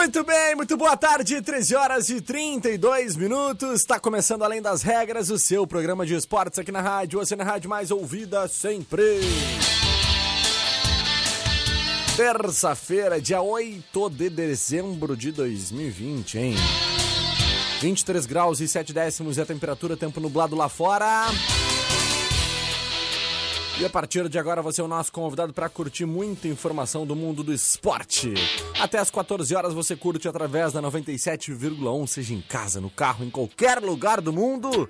Muito bem, muito boa tarde, 13 horas e 32 minutos. Está começando Além das Regras, o seu programa de esportes aqui na rádio, você na rádio mais ouvida sempre. Terça-feira, dia 8 de dezembro de 2020, hein? 23 graus e 7 décimos é a temperatura, tempo nublado lá fora. E a partir de agora você é o nosso convidado para curtir muita informação do mundo do esporte. Até às 14 horas você curte através da 97,1, seja em casa, no carro, em qualquer lugar do mundo.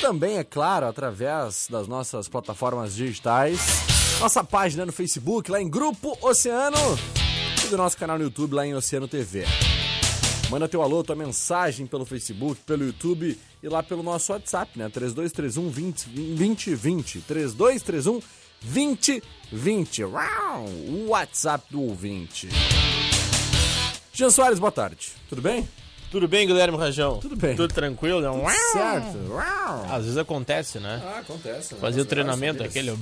Também, é claro, através das nossas plataformas digitais. Nossa página no Facebook, lá em Grupo Oceano. E do nosso canal no YouTube, lá em Oceano TV. Manda teu alô, tua mensagem pelo Facebook, pelo YouTube e lá pelo nosso WhatsApp, né? 3231 2020. 3231 2020. Uau! O WhatsApp do ouvinte. Jean Soares, boa tarde. Tudo bem? Tudo bem, Guilherme Rajão? Tudo bem. Tudo tranquilo? Né? Tudo certo. Uau! Às vezes acontece, né? Ah, acontece. né? Fazer o treinamento, aquele.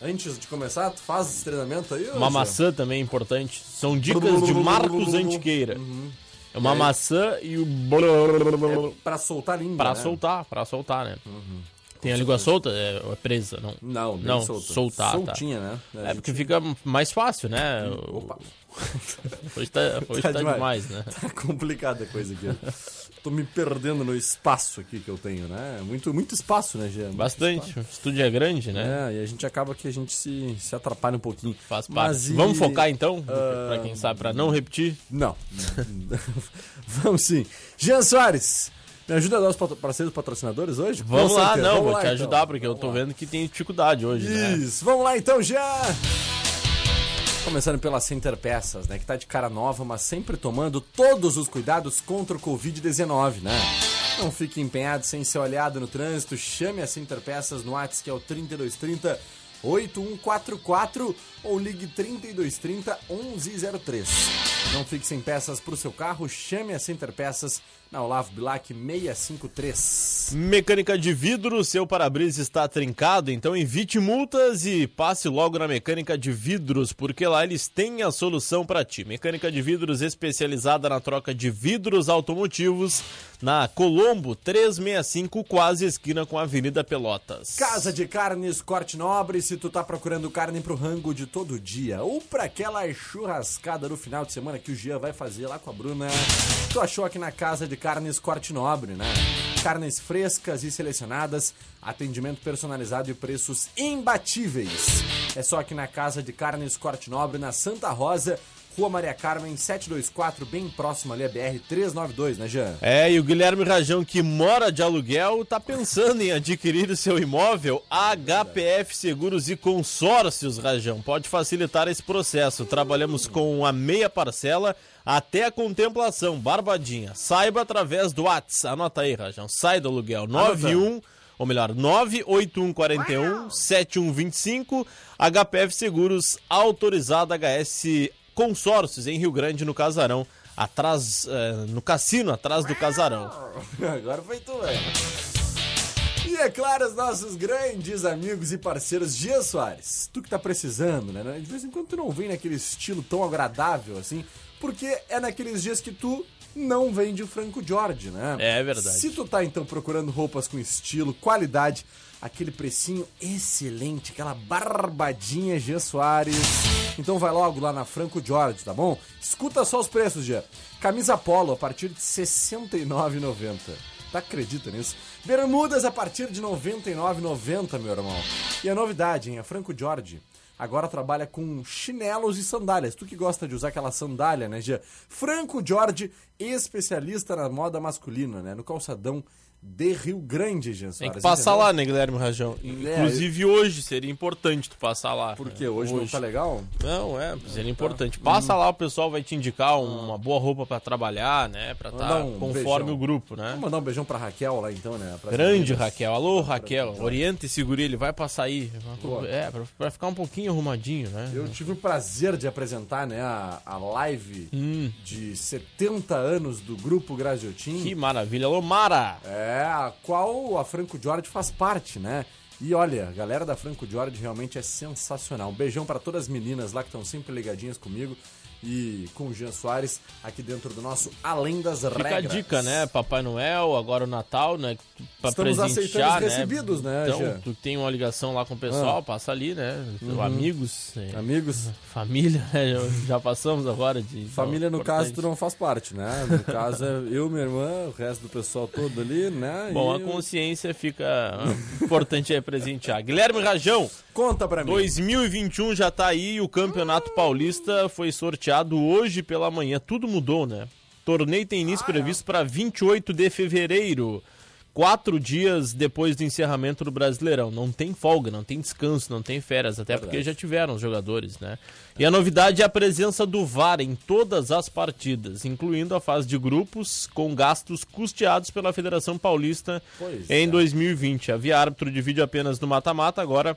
Antes de começar, tu faz esse treinamento aí? Uma maçã também é importante. São dicas de Marcos Antiqueira. É uma maçã e o. É pra soltar a língua, Pra né? soltar, pra soltar, né? Tem a língua solta? É, é presa? Não. Não, bem Não, solta. soltar, tá. Soltinha, né? A É gente- porque fica mais fácil, né? Opa. Hoje tá, hoje tá demais, né? Tá complicada a coisa aqui. Tô me perdendo no espaço aqui que eu tenho, né? Muito, muito espaço, né, Jean? Muito Bastante. O estúdio é grande, né? É, e a gente acaba que a gente se, se atrapalha um pouquinho. Faz parte. e- Vamos focar então? Ah, Pra quem sabe, pra não repetir. Não. Vamos sim. Jean Soares, me ajuda a dar os parceiros patrocinadores hoje? Vamos lá, não, Vamos vou lá, te então. ajudar, porque eu Vamos tô lá. vendo que tem dificuldade hoje, né? Isso, vamos lá então, Jean! Começando pela Center Peças, né? Que tá de cara nova, mas sempre tomando todos os cuidados contra o Covid-19, né? Não fique empenhado sem ser olhado no trânsito, chame a Center Peças no WhatsApp que é o 3230 8144 ou ligue 3230 1103. Não fique sem peças pro seu carro, chame a Center Peças na Olavo Bilac 653. Mecânica de vidro, seu para-brisa está trincado, então evite multas e passe logo na Mecânica de Vidros, porque lá eles têm a solução para ti. Mecânica de vidros especializada na troca de vidros automotivos na Colombo 365, quase esquina com a Avenida Pelotas. Casa de Carnes Corte Nobre, se tu tá procurando carne pro rango de todo dia ou pra aquela churrascada no final de semana que o Jean vai fazer lá com a Bruna, tu achou aqui na Casa de Carnes Corte Nobre, né? Carnes frescas e selecionadas, atendimento personalizado e preços imbatíveis. É só aqui na Casa de Carnes Corte Nobre, na Santa Rosa, Rua Maria Carmen 724, bem próximo ali a BR 392, né, Jean? É, e o Guilherme Rajão, que mora de aluguel, tá pensando em adquirir o seu imóvel? HPF Seguros e Consórcios, Rajão. Pode facilitar esse processo. Trabalhamos com a meia parcela até a contemplação, barbadinha. Saiba através do WhatsApp. Anota aí, Rajão. Sai do aluguel. 91 ou melhor, 98141 7125, HPF Seguros, autorizada HS Consórcios em Rio Grande, no Casarão, atrás, eh, no cassino, atrás do Casarão. Agora foi tu, velho. E é claro, os nossos grandes amigos e parceiros Gia Soares. Tu que tá precisando, né? De vez em quando tu não vem naquele estilo tão agradável assim, porque é naqueles dias que tu não vem de Franco Jorge, né? É verdade. Se tu tá então procurando roupas com estilo, qualidade, aquele precinho excelente, aquela barbadinha Jean Soares, então vai logo lá na Franco Jorge, tá bom? Escuta só os preços, Jean. Camisa polo a partir de R$ 69,90. Tá acredita nisso? Bermudas a partir de R$ 99,90, meu irmão. E a novidade, hein? A Franco Jorge agora trabalha com chinelos e sandálias. Tu que gosta de usar aquela sandália, né, Gia? Franco Jorge, especialista na moda masculina, né? No calçadão de Rio Grande, Jean Tem que passar entendeu? lá, né, Guilherme Rajão? É, Inclusive eu... hoje seria importante tu passar lá. Porque né? hoje, hoje, não tá legal? Não, é, seria importante. Passa lá, o pessoal vai te indicar uma boa roupa para trabalhar, né, pra estar tá um conforme beijão. o grupo, né? Vamos mandar um beijão pra Raquel lá então, né? Grande Raquel. Alô, Raquel. Orienta esse guri, ele vai passar aí. É, pra, pra, ficar um pouquinho arrumadinho, né? Eu tive o prazer de apresentar, né, a, a live hum. de 70 anos do Grupo Graziotin. Que maravilha. Alô, Mara! É, a qual a Franco Jorge faz parte, né? E olha, a galera da Franco Jorge realmente é sensacional. Um beijão para todas as meninas lá que estão sempre ligadinhas comigo e com o Jean Soares aqui dentro do nosso Além das Fica Regras. Fica a dica, né? Papai Noel, agora o Natal, né? Pra Estamos aceitando os né? recebidos, né? Então, Jean? tu tem uma ligação lá com o pessoal, ah. passa ali, né? Uhum. Amigos. É, Amigos. Família, né? Já passamos agora de... Família, no importante. caso, tu não faz parte, né? No caso, é eu, minha irmã, o resto do pessoal todo ali, né? Bom, e... a consciência fica... importante é presentear. Guilherme Rajão. Conta pra mim. 2021 já tá aí e o Campeonato Paulista foi sorteado hoje pela manhã. Tudo mudou, né? Torneio tem início ah, previsto é. para 28 de fevereiro. Quatro dias depois do encerramento do Brasileirão. Não tem folga, não tem descanso, não tem férias, até Verdade. porque já tiveram os jogadores, né? E a novidade é a presença do VAR em todas as partidas, incluindo a fase de grupos, com gastos custeados pela Federação Paulista pois em é. 2020. Havia árbitro de vídeo apenas no mata-mata, agora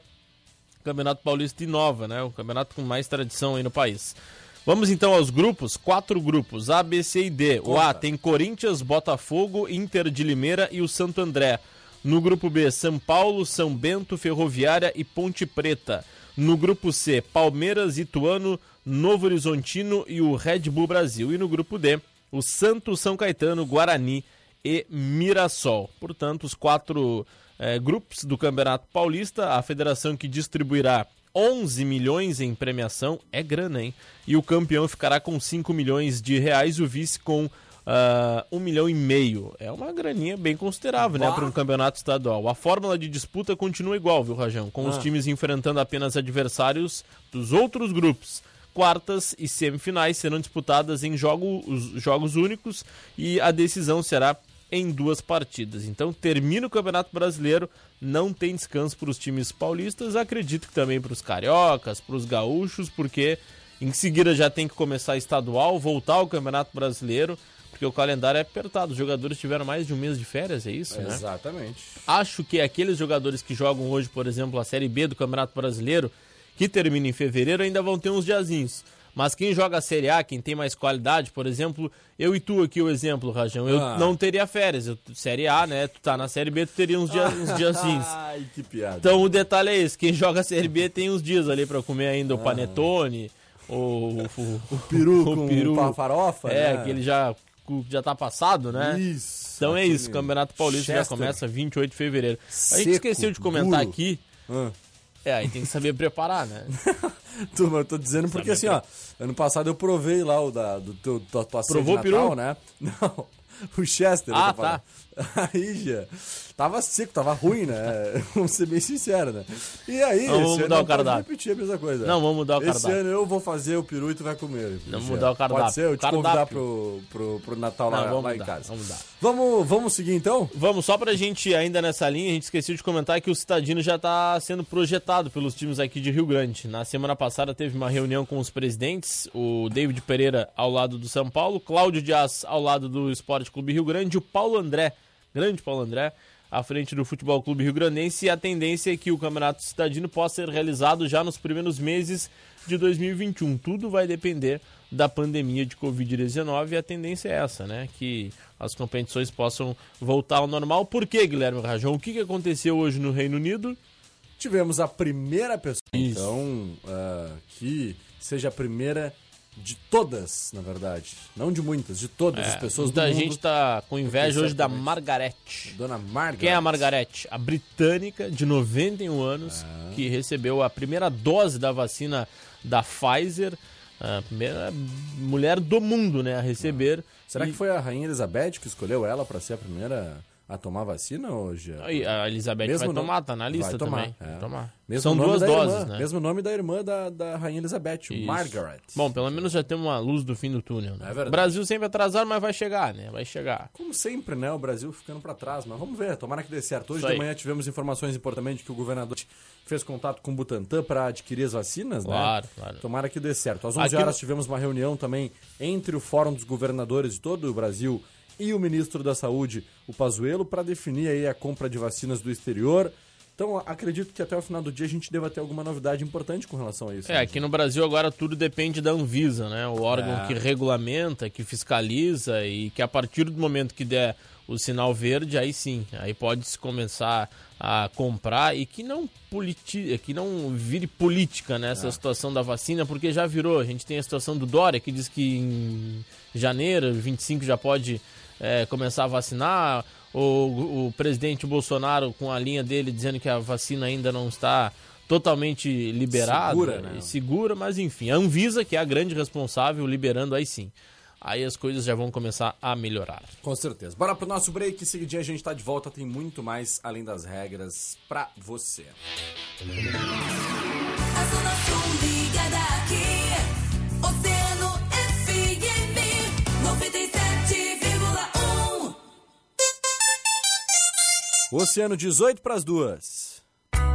Campeonato Paulista inova, né? O campeonato com mais tradição aí no país. Vamos então aos grupos, quatro grupos, A, B, C e D. Conta. O A tem Corinthians, Botafogo, Inter de Limeira e o Santo André. No grupo B, São Paulo, São Bento, Ferroviária e Ponte Preta. No grupo C, Palmeiras, Ituano, Novo Horizontino e o Red Bull Brasil. E no grupo D, o Santo São Caetano, Guarani e Mirassol. Portanto, os quatro é, grupos do Campeonato Paulista, a federação que distribuirá 11 milhões em premiação, é grana, hein? E o campeão ficará com 5 milhões de reais, o vice com uh, ah, 1 milhão e meio. É uma graninha bem considerável, bah. né, para um campeonato estadual. A fórmula de disputa continua igual, viu, Rajão? Com ah. os times enfrentando apenas adversários dos outros grupos quartas e semifinais serão disputadas em jogo, jogos únicos e a decisão será em duas partidas. Então termina o Campeonato Brasileiro, não tem descanso para os times paulistas, acredito que também para os cariocas, para os gaúchos, porque em seguida já tem que começar estadual, voltar ao Campeonato Brasileiro, porque o calendário é apertado. Os jogadores tiveram mais de um mês de férias, é isso, né? Exatamente. Acho que aqueles jogadores que jogam hoje, por exemplo, a Série B do Campeonato Brasileiro, que termina em fevereiro, ainda vão ter uns diazinhos. Mas quem joga a Série A, quem tem mais qualidade, por exemplo, eu e tu aqui o exemplo, Rajão, eu ah. não teria férias. Eu, série A, né? Tu tá na Série B, tu teria uns, dia, uns diazinhos. Ai, que piada. Então o detalhe é esse, quem joga a Série B tem uns dias ali para comer ainda o ah. panetone, o, o, o peru o, com peru, farofa, É, né? que ele já já tá passado, né? Isso. Então é isso, Campeonato Paulista Chester. já começa 28 de fevereiro. Seco, a gente esqueceu de comentar duro. aqui. Ah. É, aí tem que saber preparar, né? Turma, eu tô dizendo porque assim, ó, ano passado eu provei lá o da, do teu tua Provou de Natal, peru? né? Não, o Chester. Ah, tá. Aí já tava seco, tava ruim, né? vamos ser bem sinceros, né? E aí, não, vamos mudar o cardápio. repetir a mesma coisa. Não, vamos mudar o cardápio. Esse ano eu vou fazer o peru e tu vai comer. Vamos mudar o cardápio. Pode ser? Eu te cardápio. convidar pro, pro, pro Natal não, lá, lá mudar, em casa. Vamos mudar. Vamos, vamos seguir então? Vamos, só pra gente ainda nessa linha, a gente esqueceu de comentar que o Citadino já tá sendo projetado pelos times aqui de Rio Grande. Na semana passada teve uma reunião com os presidentes, o David Pereira ao lado do São Paulo, Cláudio Dias ao lado do Esporte Clube Rio Grande e o Paulo André grande Paulo André, à frente do Futebol Clube Rio Grandense e a tendência é que o Campeonato Cidadino possa ser realizado já nos primeiros meses de 2021. Tudo vai depender da pandemia de Covid-19 e a tendência é essa, né? Que as competições possam voltar ao normal. Por quê, Guilherme Rajão? O que aconteceu hoje no Reino Unido? Tivemos a primeira pessoa, Isso. então, uh, que seja a primeira de todas, na verdade. Não de muitas, de todas as pessoas do É, mundo. gente tá com inveja hoje da Margarete. Dona Margaret. Quem é a Margarete? A britânica de 91 anos Ah. que recebeu a primeira dose da vacina da Pfizer, a primeira mulher do mundo, né, a receber. Será E- que foi a Rainha Elizabeth que escolheu ela para ser a primeira a tomar vacina hoje? A Elizabeth Mesmo vai nome- tomar, tá na lista tomar, também. é. Tomar. Mesmo São duas doses, irmã, né? Mesmo nome da irmã da, da Rainha Elizabeth, Isso. Margaret. Bom, pelo menos já tem uma luz do fim do túnel. Né? É verdade. O Brasil sempre atrasado, mas vai chegar, né? Vai chegar. Como sempre, né? O Brasil ficando para trás, mas vamos ver, tomara que dê certo. Hoje de manhã tivemos informações importantes que o governador fez contato com o Butantan para adquirir as vacinas, Claro, né? claro. Tomara que dê certo. Às 11 Aqui horas tivemos uma reunião também entre o Fórum dos Governadores de todo o Brasil e o ministro da Saúde, o Pazuello, para definir aí a compra de vacinas do exterior. Então, acredito que até o final do dia a gente deva ter alguma novidade importante com relação a isso. É, né? aqui no Brasil agora tudo depende da Anvisa, né? O órgão É. que regulamenta, que fiscaliza e que a partir do momento que der o sinal verde, aí sim, aí pode se começar a comprar e que não politi que não vire política nessa É. situação da vacina, porque já virou. A gente tem a situação do Dória que diz que em janeiro, 25 já pode é, começar a vacinar. O, o presidente Bolsonaro com a linha dele dizendo que a vacina ainda não está totalmente liberada, Segura, né? e segura, mas enfim, a Anvisa, que é a grande responsável, liberando aí sim. Aí as coisas já vão começar a melhorar. Com certeza. Bora pro nosso break. Seguidinho a gente tá de volta. Tem muito mais além das regras pra você. A Zona Sul ligada aqui. Oceano 18 pras duas.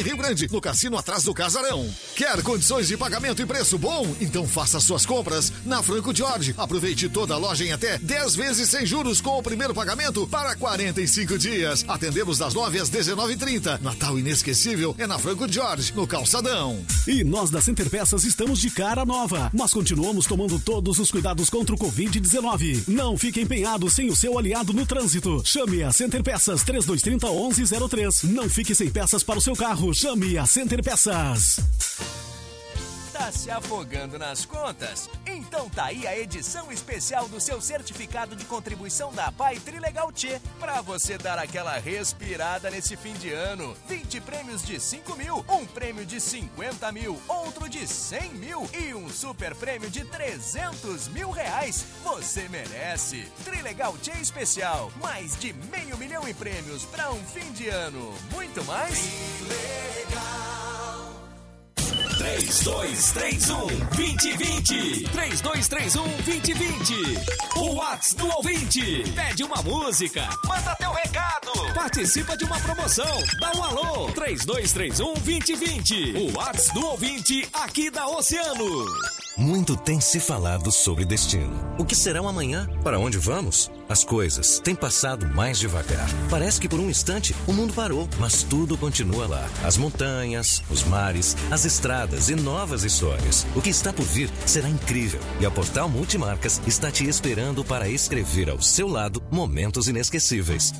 Rio Grande, no cassino atrás do Casarão. Quer condições de pagamento e preço bom? Então faça suas compras na Franco Jorge. Aproveite toda a loja em até 10 vezes sem juros com o primeiro pagamento para 45 dias. Atendemos das 9 às 19h30. Natal inesquecível é na Franco Jorge, no Calçadão. E nós da Center Peças estamos de cara nova, mas continuamos tomando todos os cuidados contra o Covid-19. Não fique empenhado sem o seu aliado no trânsito. Chame a Center Peças 3230 1103. Não fique sem peças para o seu carro. Chame a Center Peças. Tá se afogando nas contas? Então tá aí a edição especial do seu certificado de contribuição da Pai Trilegal T pra você dar aquela respirada nesse fim de ano. 20 prêmios de 5 mil, um prêmio de 50 mil, outro de 100 mil e um super prêmio de 300 mil reais. Você merece. Trilegal T especial, mais de meio milhão em prêmios pra um fim de ano. Muito mais? 3231 2020. 3231 2020. O Whats do ouvinte. Pede uma música. Manda teu recado. Participa de uma promoção. Dá um alô. 3231 2020. O Whats do ouvinte aqui da Oceano. Muito tem se falado sobre destino. O que será o amanhã? Para onde vamos? As coisas têm passado mais devagar. Parece que por um instante o mundo parou, mas tudo continua lá. As montanhas, os mares, as estradas e novas histórias. O que está por vir será incrível e a Portal Multimarcas está te esperando para escrever ao seu lado momentos inesquecíveis.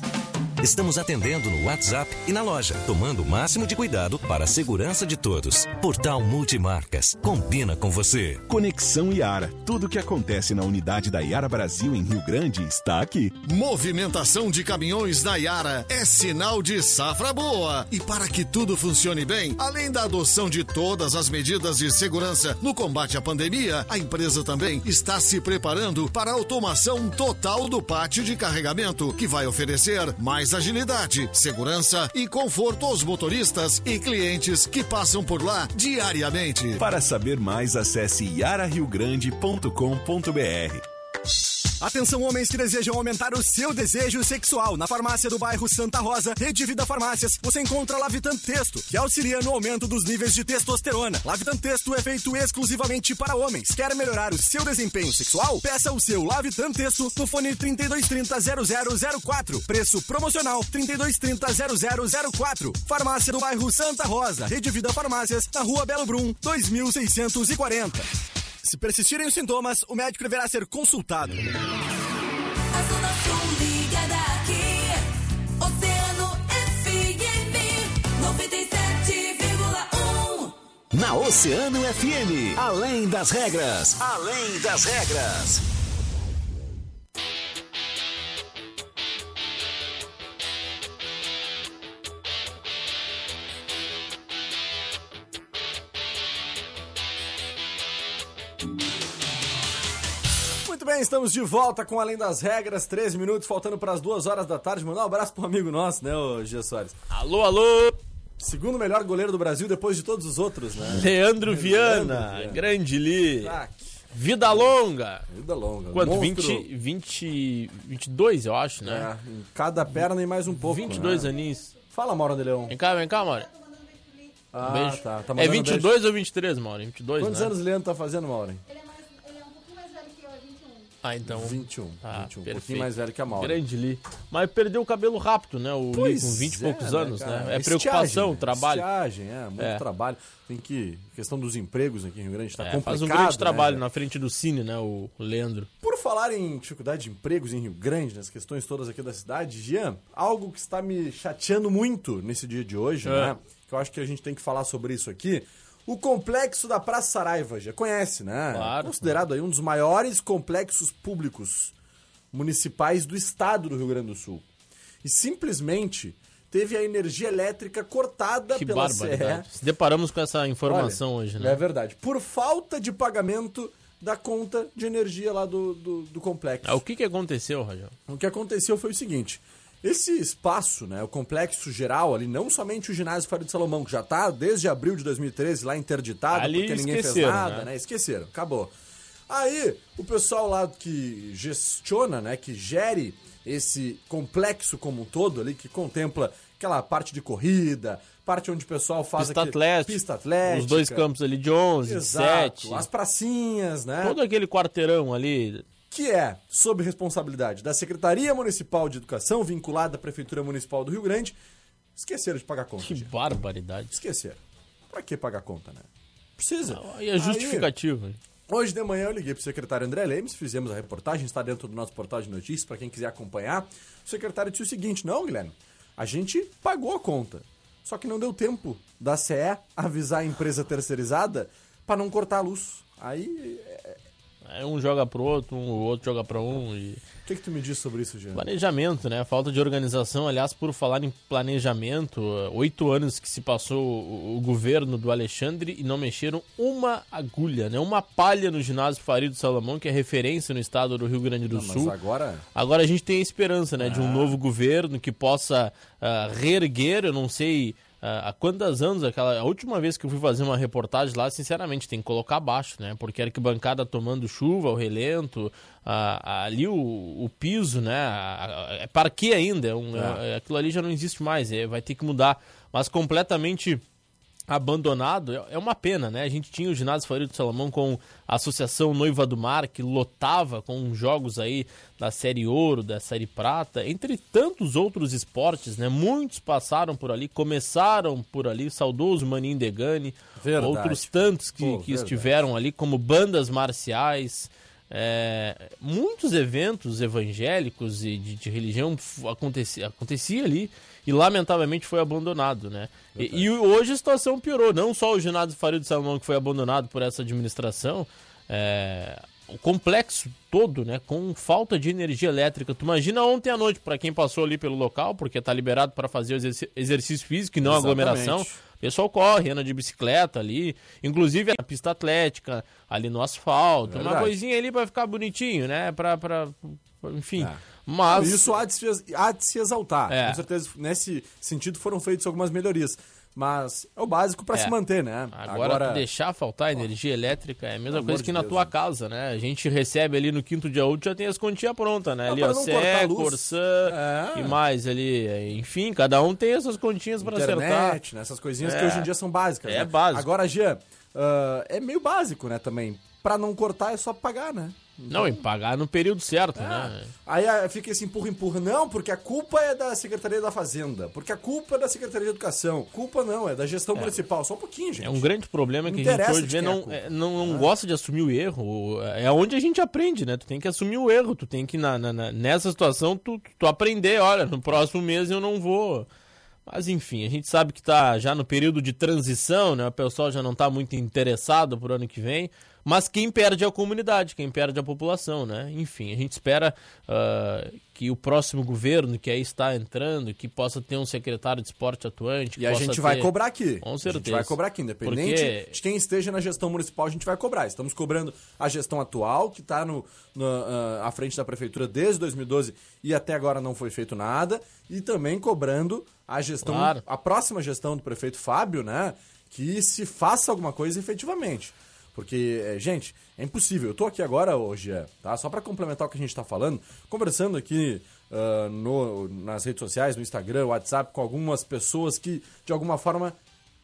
Estamos atendendo no WhatsApp e na loja, tomando o máximo de cuidado para a segurança de todos. Portal Multimarcas. Combina com você. Conexão Iara. Tudo o que acontece na unidade da Iara Brasil em Rio Grande está aqui. Movimentação de caminhões na Iara é sinal de safra boa. E para que tudo funcione bem, além da adoção de todas as medidas de segurança no combate à pandemia, a empresa também está se preparando para a automação total do pátio de carregamento, que vai oferecer mais agilidade, segurança e conforto aos motoristas e clientes que passam por lá diariamente. Para saber mais, acesse iarariogrande.com.br. Atenção homens que desejam aumentar o seu desejo sexual. Na farmácia do bairro Santa Rosa, Rede Vida Farmácias, você encontra Lavitan Texto, que auxilia no aumento dos níveis de testosterona. Lavitan Texto é feito exclusivamente para homens. Quer melhorar o seu desempenho sexual? Peça o seu Lavitan Texto no fone 3230 0004. Preço promocional 3230 0004. Farmácia do bairro Santa Rosa, Rede Vida Farmácias, na rua Belo Brum, 2640. Se persistirem os sintomas, o médico deverá ser consultado. A Zona Sul ligada aqui. Oceano FM 97,1. Na Oceano FM, além das regras, além das regras. Bem, estamos de volta com Além das Regras, 13 minutos, faltando para as 2 horas da tarde. Mandar um abraço para um amigo nosso, né, o Gia Soares. Alô, alô! Segundo melhor goleiro do Brasil depois de todos os outros, né? Leandro Viana, Viana. grande Li. Craque. Vida longa. Vida longa. Quanto? Monstro. 20, 20, 22, eu acho, né? É, em cada perna e mais um pouco. 22 né? aninhos. Fala, Mauro de Leão. Vem cá, vem cá, Mauro. Ah, beijo. tá. tá é mandando 22 beijo. ou 23, Mauro? 22, Quantos né? anos o Leandro tá fazendo, Mauro? Ah, então. 21. Ah, 21. Um perfeito. pouquinho mais velho que a Mauro. Grande Li. Mas perdeu o cabelo rápido, né? O Li Pois com 20 e é, poucos né, anos, cara? né? É Estiagem, preocupação, né? trabalho. Estiagem, é, muito É. trabalho. Tem que. questão dos empregos aqui em Rio Grande tá É, complicado. faz um grande né? trabalho na frente do Cine, né? O Leandro. Por falar em dificuldade de empregos em Rio Grande, nas questões todas aqui da cidade, Jean, algo que está me chateando muito nesse dia de hoje, É. né? Que eu acho que a gente tem que falar sobre isso aqui. O complexo da Praça Saraiva, já conhece, né? Claro. Considerado aí um dos maiores complexos públicos municipais do estado do Rio Grande do Sul. E simplesmente teve a energia elétrica cortada Que pela. CE. Deparamos com essa informação Olha, hoje, né? É verdade. Por falta de pagamento da conta de energia lá do, do, do complexo. Ah, o que, que aconteceu, Rajão? O que aconteceu foi o seguinte: esse espaço, né, o complexo geral ali, não somente o ginásio Faria de Salomão, que já está desde abril de 2013 lá interditado, Ali porque ninguém fez nada, né? né? Esqueceram, acabou. Aí, o pessoal lá que gestiona, né, que gere esse complexo como um todo ali, que contempla aquela parte de corrida, parte onde o pessoal faz Pista aquele- atlética. pista atlética, Os dois campos ali de 11, Exato, 7. as pracinhas, né? Todo aquele quarteirão ali. Que é sob responsabilidade da Secretaria Municipal de Educação, vinculada à Prefeitura Municipal do Rio Grande, esqueceram de pagar conta. Que barbaridade. Esqueceram. Pra que pagar a conta, né? Precisa. E a justificativa. Aí, hoje de manhã eu liguei pro secretário André Lemes, fizemos a reportagem, está dentro do nosso portal de notícias, para quem quiser acompanhar. O secretário disse o seguinte: não, Guilherme, a gente pagou a conta. Só que não deu tempo da CE avisar a empresa terceirizada para não cortar a luz. Aí um joga pro outro, um, o outro joga pra um. E... o que, que tu me diz sobre isso, Jean? Planejamento, né? Falta de organização. Aliás, por falar em planejamento, oito anos que se passou o, o governo do Alexandre e não mexeram uma agulha, né? Uma palha no ginásio Faria do Salomão, que é referência no estado do Rio Grande do Não, mas Sul. agora- Agora a gente tem a esperança, né? De Ah. um novo governo que possa ah, reerguer, eu não sei ah, há quantos anos, aquela, a última vez que eu fui fazer uma reportagem lá, sinceramente, tem que colocar abaixo, né? Porque a arquibancada tomando chuva, o relento, ah, ali o, o piso, né? Ah, É para que ainda? É um- É. é- aquilo ali já não existe mais, é, vai ter que mudar. Mas completamente abandonado é- é uma pena, né? A gente tinha o ginásio Faria do Salomão com a Associação Noiva do Mar, que lotava com jogos aí da Série Ouro, da Série Prata, entre tantos outros esportes, né? Muitos passaram por ali, começaram por ali, saudoso Maninho Degani, Verdade. outros tantos que, Pô, que estiveram ali como bandas marciais, é, muitos eventos evangélicos e de, de religião acontecia, acontecia ali e lamentavelmente foi abandonado, né? E, e hoje a situação piorou. Não só o ginásio Faria de Salomão que foi abandonado por essa administração, é, o complexo todo, né? Com falta de energia elétrica. Tu imagina ontem à noite para quem passou ali pelo local, porque tá liberado para fazer exercício físico e não Exatamente. aglomeração. O pessoal corre, anda de bicicleta ali, inclusive a pista atlética ali no asfalto, uma coisinha ali pra ficar bonitinho, né? Pra, enfim. É. Mas Isso há de se, há de se exaltar. É. Com certeza, nesse sentido, foram feitas algumas melhorias. Mas é o básico para É. se manter, né? Agora, deixar faltar energia elétrica é a mesma Pelo coisa que de na Deus, tua né? casa, né? A gente recebe ali no quinto dia útil, já tem as continhas prontas, né? Ah, ali, para ó, não Sé. Corsã É. e mais ali. Enfim, cada um tem essas continhas para acertar. internet, né, essas coisinhas que É. hoje em dia são básicas. É né? básico. Agora, Jean, ah, é meio básico, né, também. Pra não cortar é só pagar, né? Não, e pagar no período certo, né? Aí ah, fica esse empurra-empurra. Não, porque a culpa é da Secretaria da Fazenda. Porque a culpa é da Secretaria de Educação. Culpa não, é da gestão municipal. Só um pouquinho, gente. É um grande problema que a gente hoje vê, é não, é, não, não gosta de assumir o erro. É onde a gente aprende, né? Tu tem que assumir o erro, tu tem que, na, na- nessa situação, tu, tu aprender, olha, no próximo mês eu não vou. Mas enfim, a gente sabe que tá já no período de transição, né? O pessoal já não tá muito interessado pro ano que vem. Mas quem perde é a comunidade, quem perde é a população, né? Enfim, a gente espera ah, que o próximo governo que aí está entrando, que possa ter um secretário de esporte atuante. E a gente vai ter- cobrar aqui. Com A certeza. gente vai cobrar aqui, independente Porque- de quem esteja na gestão municipal, a gente vai cobrar. Estamos cobrando a gestão atual, que está no, no, ah, à frente da prefeitura desde 2012 e até agora não foi feito nada. E também cobrando a gestão, Claro. a próxima gestão do prefeito Fábio, né? Que se faça alguma coisa efetivamente. Porque, é, gente, é impossível. Eu tô aqui agora hoje, é, tá? Só para complementar o que a gente tá falando, conversando aqui ah, no, nas redes sociais, no Instagram, WhatsApp, com algumas pessoas que, de alguma forma,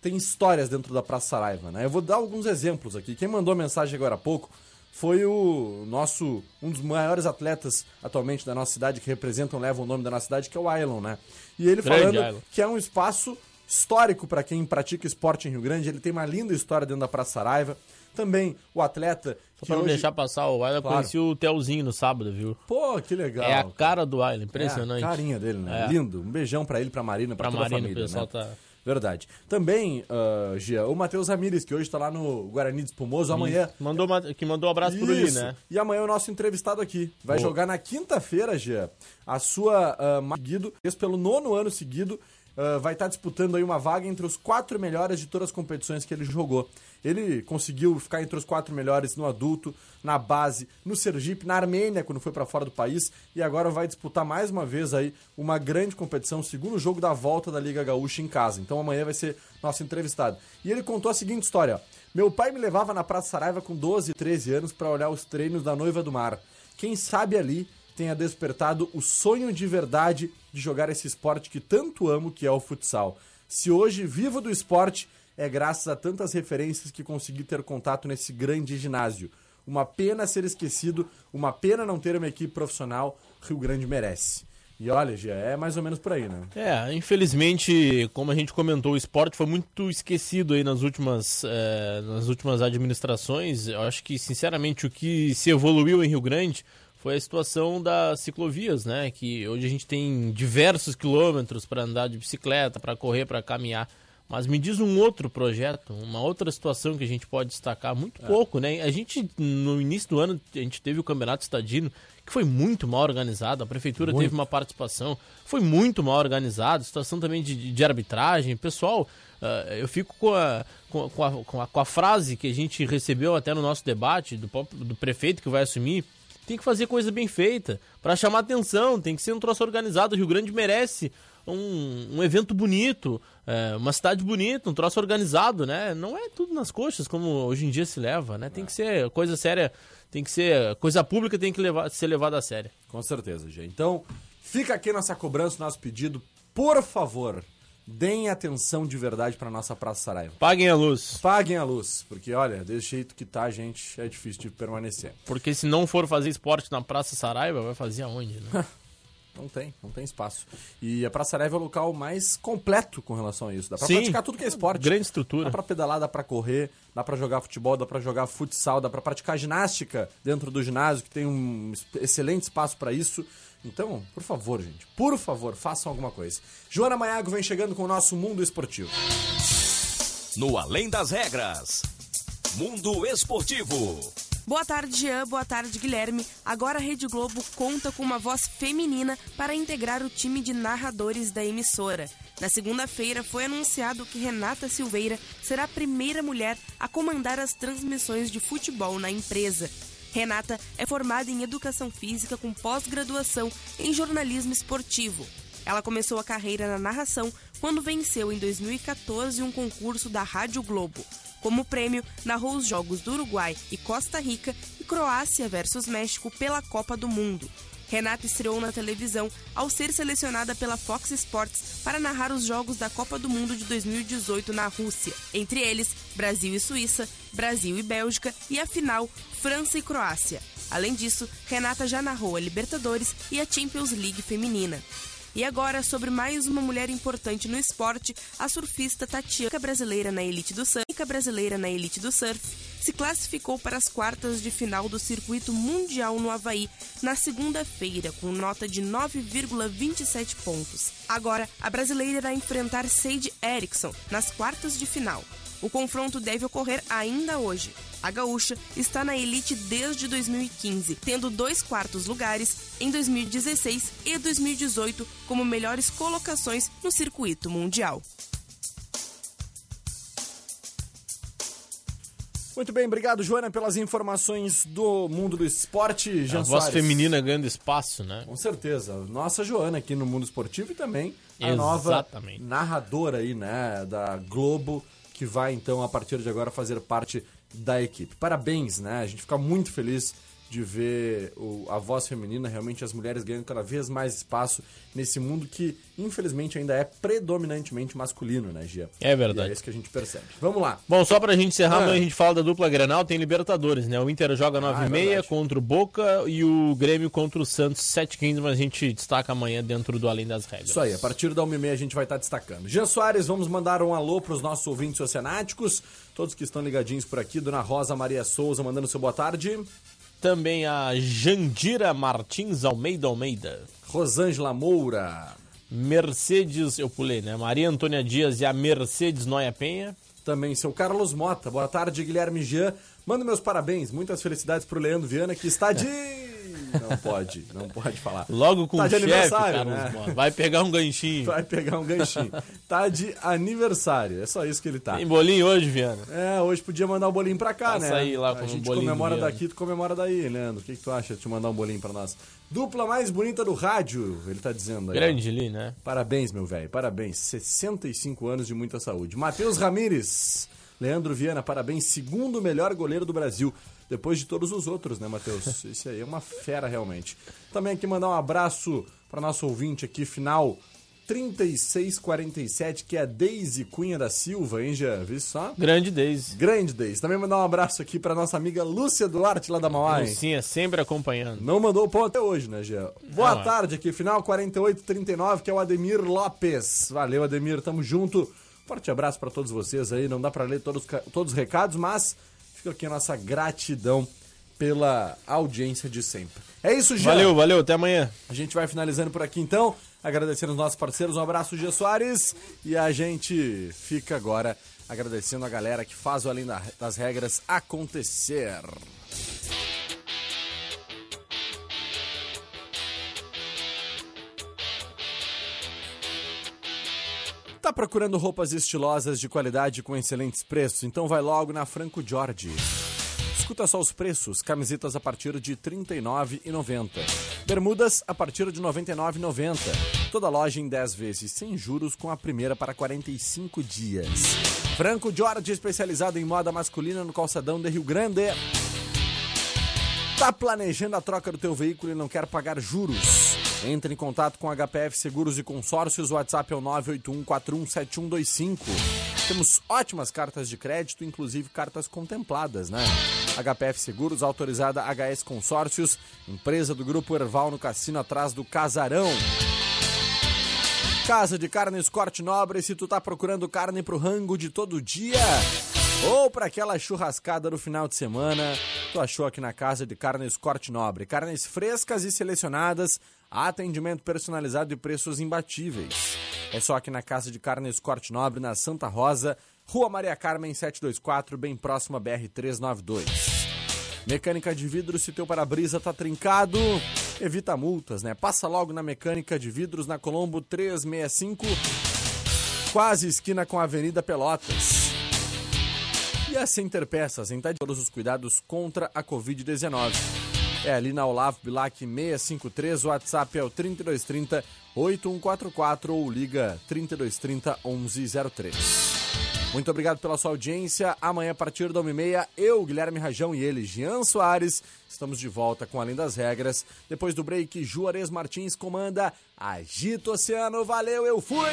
têm histórias dentro da Praça Saraiva, né? Eu vou dar alguns exemplos aqui. Quem mandou mensagem agora há pouco foi o nosso, um dos maiores atletas atualmente da nossa cidade, que representam, levam o nome da nossa cidade, que é o Ailon, né? E ele Grande falando Ailon. que é um espaço histórico para quem pratica esporte em Rio Grande. Ele tem uma linda história dentro da Praça Saraiva. Também o atleta Só pra não hoje... deixar passar o Ayla, eu Claro. conheci o Telzinho no sábado, viu? Pô, que legal. É a cara do Ayla, impressionante. É a carinha dele, né? É. Lindo. Um beijão pra ele, pra Marina, pra, Pra toda Marina, a família, o pessoal né? tá- Verdade. Também, uh, Gia, o Matheus Ramires, que hoje tá lá no Guarani de Espumoso, amanhã... Mandou que mandou um abraço pro Isso. né? E amanhã é o nosso entrevistado aqui. Vai Boa. jogar na quinta-feira, Gia, a sua uh, seguido, pelo nono ano seguido, uh, vai estar disputando aí uma vaga entre os quatro melhores de todas as competições que ele jogou. Ele conseguiu ficar entre os quatro melhores no adulto, na base, no Sergipe, na Armênia, quando foi pra fora do país, e agora vai disputar mais uma vez aí uma grande competição, o segundo jogo da volta da Liga Gaúcha em casa. Então amanhã vai ser nosso entrevistado. E ele contou a seguinte história. Meu pai me levava na Praça Saraiva com 12, 13 anos pra olhar os treinos da Noiva do Mar. Quem sabe ali tenha despertado o sonho de verdade de jogar esse esporte que tanto amo, que é o futsal. Se hoje vivo do esporte, é graças a tantas referências que consegui ter contato nesse grande ginásio. Uma pena ser esquecido, uma pena não ter uma equipe profissional, Rio Grande merece. E olha, Gia, é mais ou menos por aí, né? É, infelizmente, como a gente comentou, o esporte foi muito esquecido aí nas últimas, eh, nas últimas administrações. Eu acho que, sinceramente, o que se evoluiu em Rio Grande foi a situação das ciclovias, né? Que hoje a gente tem diversos quilômetros para andar de bicicleta, para correr, para caminhar. Mas me diz um outro projeto, uma outra situação que a gente pode destacar, muito pouco, né? A gente, no início do ano, a gente teve o Campeonato Estadino, que foi muito mal organizado, a prefeitura teve uma participação, foi muito mal organizado, situação também de, de arbitragem. Pessoal, ah, eu fico com a, com, a- com, a, com, a, com a frase que a gente recebeu até no nosso debate do, do prefeito que vai assumir, tem que fazer coisa bem feita, para chamar atenção, tem que ser um troço organizado, o Rio Grande merece um, um evento bonito, é, uma cidade bonita, um troço organizado, né? Não é tudo nas coxas como hoje em dia se leva, né? Tem que ser coisa séria, tem que ser coisa pública, tem que levar, ser levada a sério. Com certeza, Gia. Então, fica aqui nossa cobrança, nosso pedido. Por favor, deem atenção de verdade pra nossa Praça Saraiva. Paguem a luz, Paguem a luz, porque olha, desse jeito que tá, gente, é difícil de permanecer. porque se não for fazer esporte na Praça Saraiva, vai fazer aonde, né? Não tem, não tem espaço. E a Praça Leve é o local mais completo com relação a isso. Dá pra Sim. praticar tudo que é esporte. Grande estrutura. Dá pra pedalar, dá pra correr, dá pra jogar futebol, dá pra jogar futsal, dá pra praticar ginástica dentro do ginásio, que tem um excelente espaço pra isso. Então, por favor, gente, por favor, façam alguma coisa. Joana Maiago vem chegando com o nosso Mundo Esportivo. No Além das Regras. Mundo Esportivo. Boa tarde, Jean. Boa tarde, Guilherme. Agora a Rede Globo conta com uma voz feminina para integrar o time de narradores da emissora. Na segunda-feira foi anunciado que Renata Silveira será a primeira mulher a comandar as transmissões de futebol na empresa. Renata é formada em educação física com pós-graduação em jornalismo esportivo. Ela começou a carreira na narração quando venceu em 2014 um concurso da Rádio Globo. Como prêmio, narrou os jogos do Uruguai e Costa Rica e Croácia versus México pela Copa do Mundo. Renata estreou na televisão ao ser selecionada pela Fox Sports para narrar os jogos da Copa do Mundo de 2018 na Rússia, entre eles Brasil e Suíça, Brasil e Bélgica e a final França e Croácia. Além disso, Renata já narrou a Libertadores e a Champions League feminina. E agora, sobre mais uma mulher importante no esporte, a surfista Tatiana brasileira na elite do surf, brasileira na elite do surf, se classificou para as quartas de final do circuito mundial no Havaí na segunda-feira, com nota de 9,27 pontos. Agora, a brasileira irá enfrentar Sage Erickson nas quartas de final. O confronto deve ocorrer ainda hoje. A gaúcha está na elite desde 2015, tendo dois quartos lugares em 2016 e 2018 como melhores colocações no circuito mundial. Muito bem, obrigado, Joana, pelas informações do mundo do esporte. Jean a voz Soares. feminina ganhando espaço, né? Com certeza. Nossa Joana aqui no mundo esportivo e também a Exatamente. nova narradora aí, né, da Globo, que vai então a partir de agora fazer parte da equipe. Parabéns, né? A gente fica muito feliz de ver o- a voz feminina, realmente as mulheres ganhando cada vez mais espaço nesse mundo que, infelizmente, ainda é predominantemente masculino, né, Gia? É verdade. E é isso que a gente percebe. Vamos lá. Bom, só pra gente encerrar, Ah. a gente fala da dupla Grenal, tem Libertadores, né? O Inter joga 9h30 verdade. contra o Boca e o Grêmio contra o Santos 7h15, mas a gente destaca amanhã dentro do Além das Regras. Isso aí, a partir da 1h30 a gente vai estar destacando. Jean Soares, vamos mandar um alô para os nossos ouvintes oceanáticos, todos que estão ligadinhos por aqui. Dona Rosa Maria Souza mandando seu boa tarde. Também a Jandira Martins Almeida Almeida. Rosângela Moura. Mercedes, eu pulei, né? Maria Antônia Dias e a Mercedes Noia Penha. Também seu Carlos Mota. Boa tarde, Guilherme Jean. Manda meus parabéns, muitas felicidades pro Leandro Viana, que está de. Não pode, não pode falar. Logo com Tá o de chefe, aniversário, Carlos né? Vai pegar um ganchinho. Vai pegar um ganchinho. tá de aniversário, é só isso que ele tá. Tem bolinho hoje, Viana? É, hoje podia mandar o bolinho pra cá, Passa né? aí lá com a o gente bolinho comemora daqui, tu comemora daí, Leandro. O que, que tu acha de te mandar um bolinho pra nós? Dupla mais bonita do rádio, ele tá dizendo aí. Grande ali, né? Parabéns, meu velho, parabéns. 65 anos de muita saúde. Matheus Ramires, Leandro Viana, parabéns. Segundo melhor goleiro do Brasil. Depois de todos os outros, né, Matheus? Esse aí é uma fera, realmente. Também aqui mandar um abraço para nosso ouvinte aqui, final 3647, que é a Deise Cunha da Silva, hein, já? Viu só? Grande Deise. Grande Deise. Também mandar um abraço aqui para nossa amiga Lúcia Duarte, lá da Mauá, hein? Lucinha sempre acompanhando. Não mandou o ponto até hoje, né, Jean? Boa Não, é. tarde aqui, final 4839, que é o Ademir Lopes. Valeu, Ademir, tamo junto. Forte abraço pra todos vocês aí. Não dá pra ler todos, todos os recados, mas fica aqui a nossa gratidão pela audiência de sempre. É isso, Jean. Valeu, valeu, até amanhã. A gente vai finalizando por aqui então. Agradecendo os nossos parceiros. Um abraço, Gia Soares. E a gente fica agora agradecendo a galera que faz o Além da- das Regras acontecer. Tá procurando roupas estilosas de qualidade com excelentes preços? Então vai logo na Franco Jorge. Escuta só os preços: camisetas a partir de R$ 39,90. Bermudas a partir de R$ 99,90. Toda loja em 10 vezes, sem juros, com a primeira para 45 dias. Franco Jorge, especializado em moda masculina no calçadão de Rio Grande. Tá planejando a troca do teu veículo e não quer pagar juros? Entre em contato com HPF Seguros e Consórcios. O WhatsApp é o 981417125. Temos ótimas cartas de crédito, inclusive cartas contempladas, né? HPF Seguros, autorizada HS Consórcios, empresa do Grupo Erval no Cassino atrás do Casarão. Casa de Carnes Corte Nobre, se tu tá procurando carne pro rango de todo dia ou para aquela churrascada no final de semana, tu achou aqui na Casa de Carnes Corte Nobre. Carnes frescas e selecionadas, atendimento personalizado e preços imbatíveis. É só aqui na Casa de Carnes Corte Nobre, na Santa Rosa, Rua Maria Carmen 724, bem próxima BR 392. Mecânica de vidro, se teu para-brisa tá trincado, evita multas, né? Passa logo na Mecânica de Vidros na Colombo 365, quase esquina com a Avenida Pelotas. E a Center Peças, em todos os cuidados contra a Covid-19. É ali na Olavo Bilac 653, o WhatsApp é o 3230 8144 ou liga 3230 1103. Muito obrigado pela sua audiência. Amanhã, a partir da 1h30, eu, Guilherme Rajão e ele, Jean Soares, estamos de volta com Além das Regras. Depois do break, Juarez Martins comanda Agito Oceano. Valeu, eu fui!